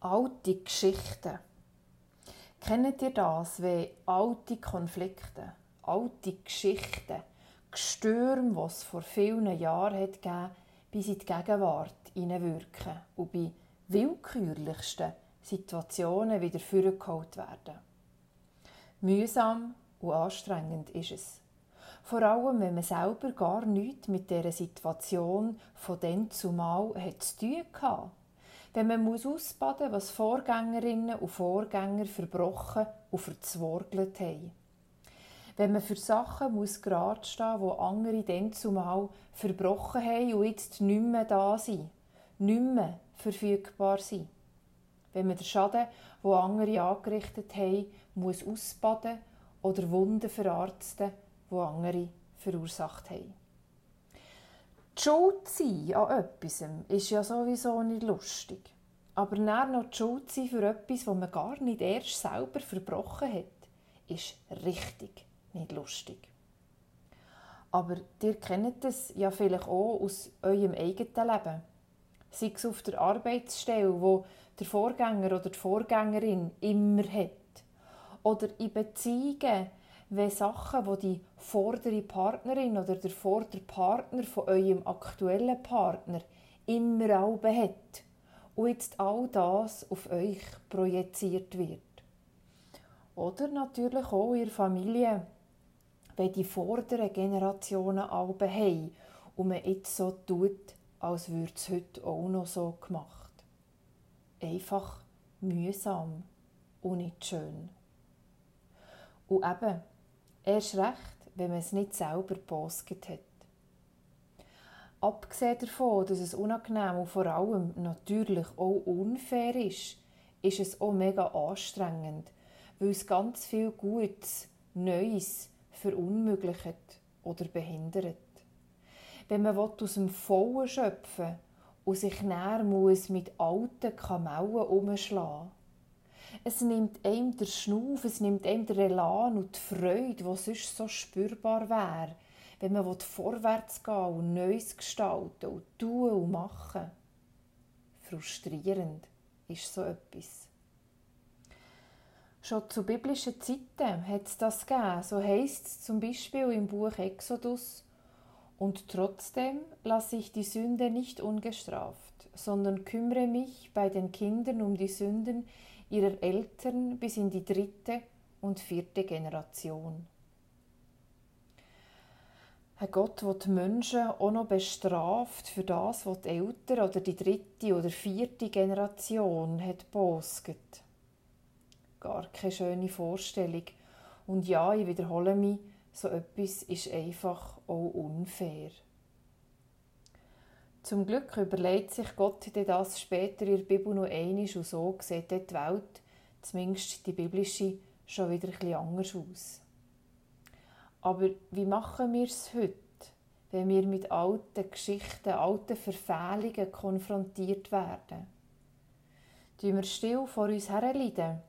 Alte Geschichten. Kennt ihr das, wenn alte Konflikte, alte Geschichten, Gestürme, die es vor vielen Jahren hat gegeben, bis in die Gegenwart hineinwirken und bei willkürlichsten Situationen wieder vorgeholt werden? Mühsam und anstrengend ist es. Vor allem, wenn man selber gar nichts mit dieser Situation von dann zumal hat zu tun hatte wenn man muss ausbaden muss, was Vorgängerinnen und Vorgänger verbrochen und verzworgelt haben. Wenn man für Sachen muss gerade stehen muss, die andere dann zumal verbrochen haben und jetzt nicht mehr da sind, nicht mehr verfügbar sind. Wenn man den Schaden, den andere angerichtet haben, muss ausbaden oder Wunden verarzten, die andere verursacht haben. Schuld sein an etwas ist ja sowieso nicht lustig. Aber dann noch die Schuld sein für etwas, das man gar nicht erst selber verbrochen hat, ist richtig nicht lustig. Aber ihr kennt es ja vielleicht auch aus eurem eigenen Leben. Sei es auf der Arbeitsstelle, wo der Vorgänger oder die Vorgängerin immer hat. Oder in Beziehungen, wenn Sachen, die die vordere Partnerin oder der vordere Partner von eurem aktuellen Partner immer auch hat und jetzt all das auf euch projiziert wird. Oder natürlich auch in der Familie, wenn die vorderen Generationen Alben haben und man jetzt so tut, als würde es heute auch noch so gemacht. Einfach mühsam und nicht schön. Und eben, Erst recht, wenn man es nicht selber gepostet hat. Abgesehen davon, dass es unangenehm und vor allem natürlich auch unfair ist, ist es auch mega anstrengend, weil es ganz viel Gutes, Neues verunmöglicht oder behindert. Wenn man aus dem Vollen schöpfen will und sich näher muss mit alten Kamellen umschlagen es nimmt einem der Schnuff, es nimmt einem der Elan und die Freude, die sonst so spürbar wäre, wenn man vorwärts gehen und Neues gestalten und tun und machen. Frustrierend ist so etwas. Schon zu biblischen Zeiten hat es das gegeben. So heißt es zum Beispiel im Buch Exodus, und trotzdem lasse ich die Sünde nicht ungestraft, sondern kümmere mich bei den Kindern um die Sünden ihrer Eltern bis in die dritte und vierte Generation. Ein Gott, der die Menschen auch noch bestraft für das, was die Eltern oder die dritte oder vierte Generation hat bosget. Gar keine schöne Vorstellung. Und ja, ich wiederhole mich, so etwas ist einfach auch unfair. Zum Glück überlegt sich Gott das später in der Bibel noch einmal und so sieht die Welt, zumindest die biblische, schon wieder etwas anders aus. Aber wie machen wir es heute, wenn wir mit alten Geschichten, alten Verfehlungen konfrontiert werden? Tun wir still vor uns herleiden?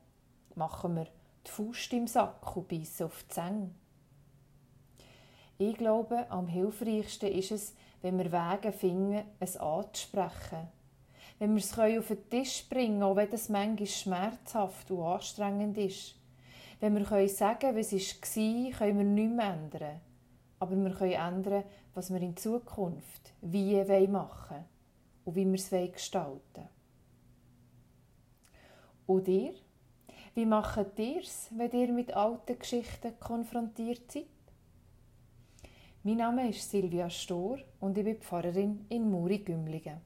Machen wir die Faust im Sack und beißen auf die Zähne? Ich glaube, am hilfreichsten ist es, wenn wir Wege finden, es anzusprechen. Wenn wir es auf den Tisch bringen können, auch wenn das manchmal schmerzhaft und anstrengend ist. Wenn wir können sagen wie es war, können wir nichts mehr ändern. Aber wir können ändern, was wir in Zukunft wie machen wollen und wie wir es gestalten Und ihr? Wie macht ihr es, wenn ihr mit alten Geschichten konfrontiert seid? Mein Name ist Silvia Stor und ich bin Pfarrerin in Muri-Gümligen.